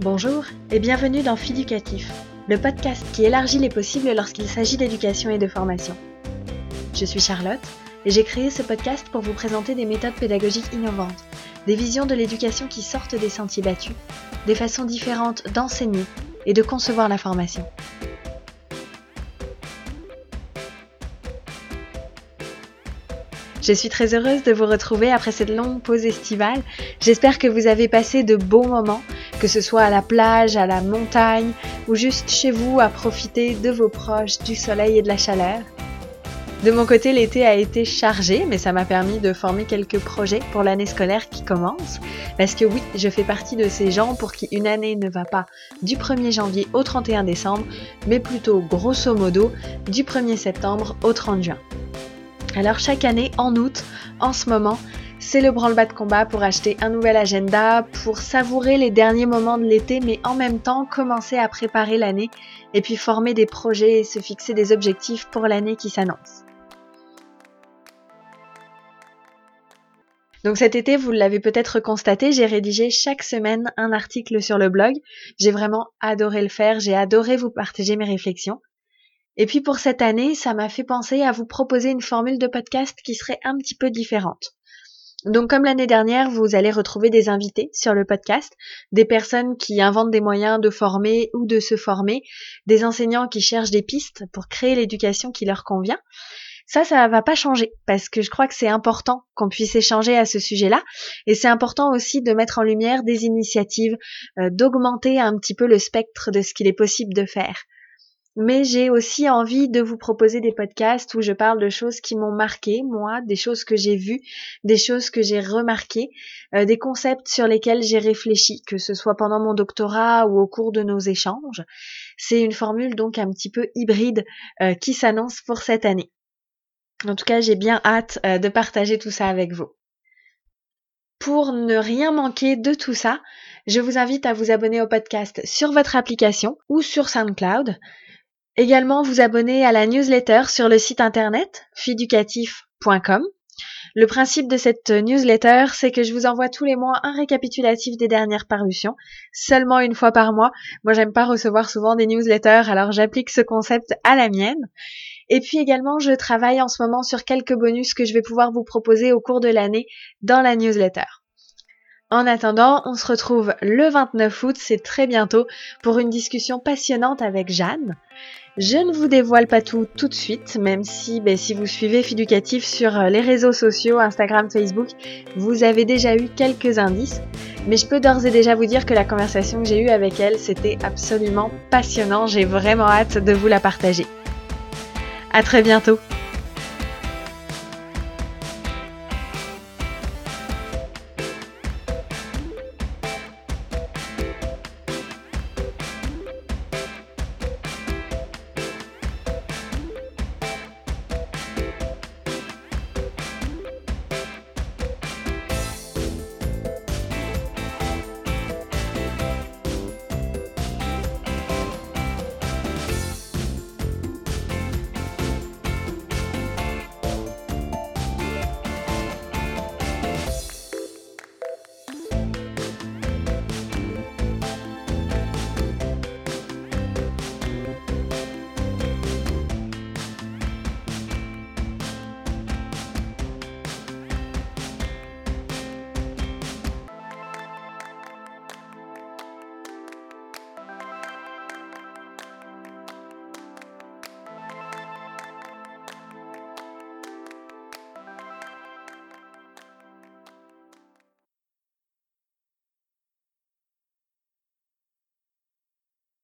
Bonjour et bienvenue dans Fiducatif, le podcast qui élargit les possibles lorsqu'il s'agit d'éducation et de formation. Je suis Charlotte et j'ai créé ce podcast pour vous présenter des méthodes pédagogiques innovantes, des visions de l'éducation qui sortent des sentiers battus, des façons différentes d'enseigner et de concevoir la formation. Je suis très heureuse de vous retrouver après cette longue pause estivale. J'espère que vous avez passé de beaux moments que ce soit à la plage, à la montagne ou juste chez vous à profiter de vos proches, du soleil et de la chaleur. De mon côté, l'été a été chargé, mais ça m'a permis de former quelques projets pour l'année scolaire qui commence. Parce que oui, je fais partie de ces gens pour qui une année ne va pas du 1er janvier au 31 décembre, mais plutôt grosso modo du 1er septembre au 30 juin. Alors chaque année, en août, en ce moment, c'est le branle-bas de combat pour acheter un nouvel agenda, pour savourer les derniers moments de l'été, mais en même temps commencer à préparer l'année et puis former des projets et se fixer des objectifs pour l'année qui s'annonce. Donc cet été, vous l'avez peut-être constaté, j'ai rédigé chaque semaine un article sur le blog. J'ai vraiment adoré le faire, j'ai adoré vous partager mes réflexions. Et puis pour cette année, ça m'a fait penser à vous proposer une formule de podcast qui serait un petit peu différente. Donc comme l'année dernière, vous allez retrouver des invités sur le podcast, des personnes qui inventent des moyens de former ou de se former, des enseignants qui cherchent des pistes pour créer l'éducation qui leur convient. Ça, ça va pas changer parce que je crois que c'est important qu'on puisse échanger à ce sujet-là et c'est important aussi de mettre en lumière des initiatives, euh, d'augmenter un petit peu le spectre de ce qu'il est possible de faire mais j'ai aussi envie de vous proposer des podcasts où je parle de choses qui m'ont marqué, moi, des choses que j'ai vues, des choses que j'ai remarquées, euh, des concepts sur lesquels j'ai réfléchi, que ce soit pendant mon doctorat ou au cours de nos échanges. C'est une formule donc un petit peu hybride euh, qui s'annonce pour cette année. En tout cas, j'ai bien hâte euh, de partager tout ça avec vous. Pour ne rien manquer de tout ça, je vous invite à vous abonner au podcast sur votre application ou sur SoundCloud. Également vous abonner à la newsletter sur le site internet fiducatif.com. Le principe de cette newsletter, c'est que je vous envoie tous les mois un récapitulatif des dernières parutions, seulement une fois par mois. Moi, j'aime pas recevoir souvent des newsletters, alors j'applique ce concept à la mienne. Et puis également, je travaille en ce moment sur quelques bonus que je vais pouvoir vous proposer au cours de l'année dans la newsletter. En attendant, on se retrouve le 29 août, c'est très bientôt, pour une discussion passionnante avec Jeanne. Je ne vous dévoile pas tout tout de suite, même si ben, si vous suivez Fiducatif sur euh, les réseaux sociaux, Instagram, Facebook, vous avez déjà eu quelques indices. Mais je peux d'ores et déjà vous dire que la conversation que j'ai eue avec elle, c'était absolument passionnant. J'ai vraiment hâte de vous la partager. À très bientôt!